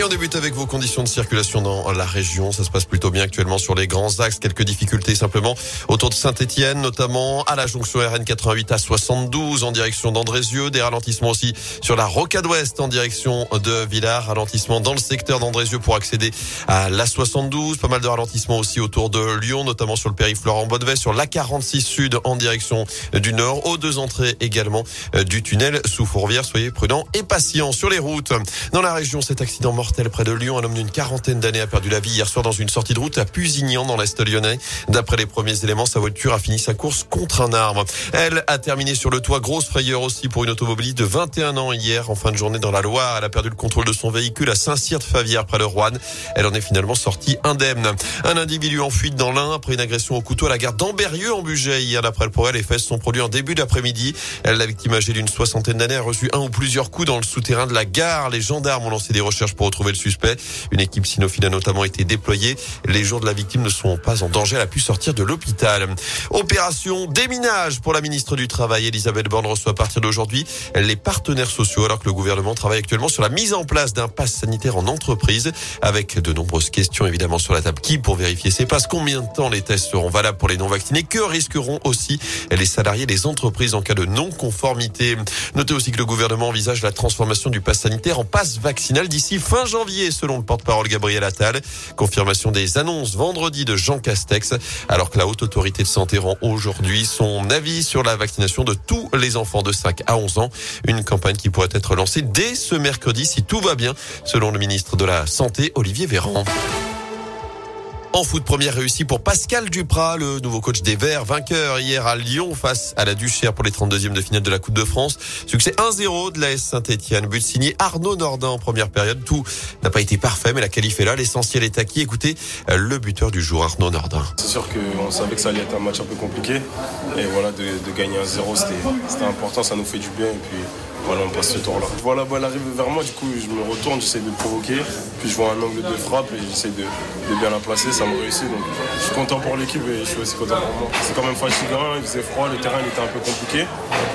Et on débute avec vos conditions de circulation dans la région. Ça se passe plutôt bien actuellement sur les grands axes. Quelques difficultés simplement autour de Saint-Etienne, notamment à la jonction RN 88 à 72 en direction d'Andrézieux. Des ralentissements aussi sur la rocade ouest en direction de Villars. Ralentissement dans le secteur d'Andrézieux pour accéder à la 72. Pas mal de ralentissements aussi autour de Lyon, notamment sur le périph' Florent Bonnevet, sur la 46 sud en direction du nord. Aux deux entrées également euh, du tunnel sous Fourvière. Soyez prudents et patients sur les routes. Dans la région, cet accident mort près de Lyon. Un homme d'une quarantaine d'années a perdu la vie hier soir dans une sortie de route à Pusignan dans l'Est lyonnais. D'après les premiers éléments, sa voiture a fini sa course contre un arbre. Elle a terminé sur le toit. Grosse frayeur aussi pour une automobiliste de 21 ans hier en fin de journée dans la Loire. Elle a perdu le contrôle de son véhicule à Saint-Cyr-de-Favière près de Rouen. Elle en est finalement sortie indemne. Un individu en fuite dans l'Ain après une agression au couteau à la gare d'Amberieux en Bugey. Hier, d'après le progrès, les fesses sont produits en début d'après-midi. La victime âgée d'une soixantaine d'années a reçu un ou plusieurs coups dans le souterrain de la gare. Les gendarmes ont lancé des recherches pour Une équipe cynophile a notamment été déployée. Les jours de la victime ne sont pas en danger. Elle a pu sortir de l'hôpital. Opération déminage pour la ministre du Travail. Elisabeth Borne reçoit à partir d'aujourd'hui les partenaires sociaux alors que le gouvernement travaille actuellement sur la mise en place d'un pass sanitaire en entreprise avec de nombreuses questions évidemment sur la table. Qui pour vérifier ces passes? Combien de temps les tests seront valables pour les non vaccinés Que risqueront aussi les salariés des entreprises en cas de non-conformité? Notez aussi que le gouvernement envisage la transformation du pass sanitaire en passe vaccinal d'ici fin janvier selon le porte-parole Gabriel Attal. Confirmation des annonces vendredi de Jean Castex, alors que la haute autorité de santé rend aujourd'hui son avis sur la vaccination de tous les enfants de 5 à 11 ans. Une campagne qui pourrait être lancée dès ce mercredi si tout va bien, selon le ministre de la Santé, Olivier Véran. En foot, première réussie pour Pascal Duprat, le nouveau coach des Verts, vainqueur hier à Lyon face à la Duchère pour les 32e de finale de la Coupe de France. Succès 1-0 de la S Saint-Etienne. But signé Arnaud Nordin en première période. Tout n'a pas été parfait, mais la qualif est là. L'essentiel est acquis. Écoutez le buteur du jour, Arnaud Nordin. C'est sûr qu'on savait que ça allait être un match un peu compliqué. Et voilà, de, de gagner 1-0, c'était important. Ça nous fait du bien. Et puis, voilà, on passe ce tour-là. Voilà, elle arrive vers moi, du coup, je me retourne, j'essaie de provoquer, puis je vois un angle de frappe et j'essaie de, de, bien la placer, ça me réussit. Donc, je suis content pour l'équipe et je suis aussi content pour moi. C'est quand même fatigant, il faisait froid, le terrain il était un peu compliqué.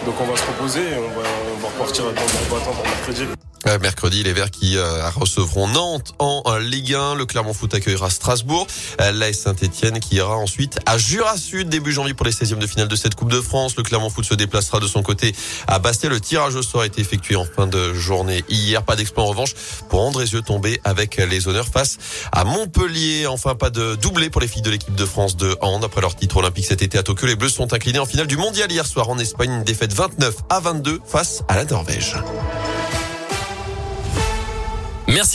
Donc, on va se reposer et on va, on va repartir à temps battant pour mercredi. Euh, mercredi, les Verts qui euh, recevront Nantes en euh, Ligue 1. Le Clermont Foot accueillera Strasbourg. L'AS Saint-Etienne qui ira ensuite à Jura Sud début janvier pour les 16e de finale de cette Coupe de France. Le Clermont Foot se déplacera de son côté à Bastia. Le tirage au sort a été effectué en fin de journée hier. Pas d'exploit en revanche pour Andrézieux tombé avec les honneurs face à Montpellier. Enfin, pas de doublé pour les filles de l'équipe de France de hand. Après leur titre olympique cet été à Tokyo, les Bleus sont inclinés en finale du mondial hier soir en Espagne. Une défaite 29 à 22 face à la Norvège. Merci beaucoup.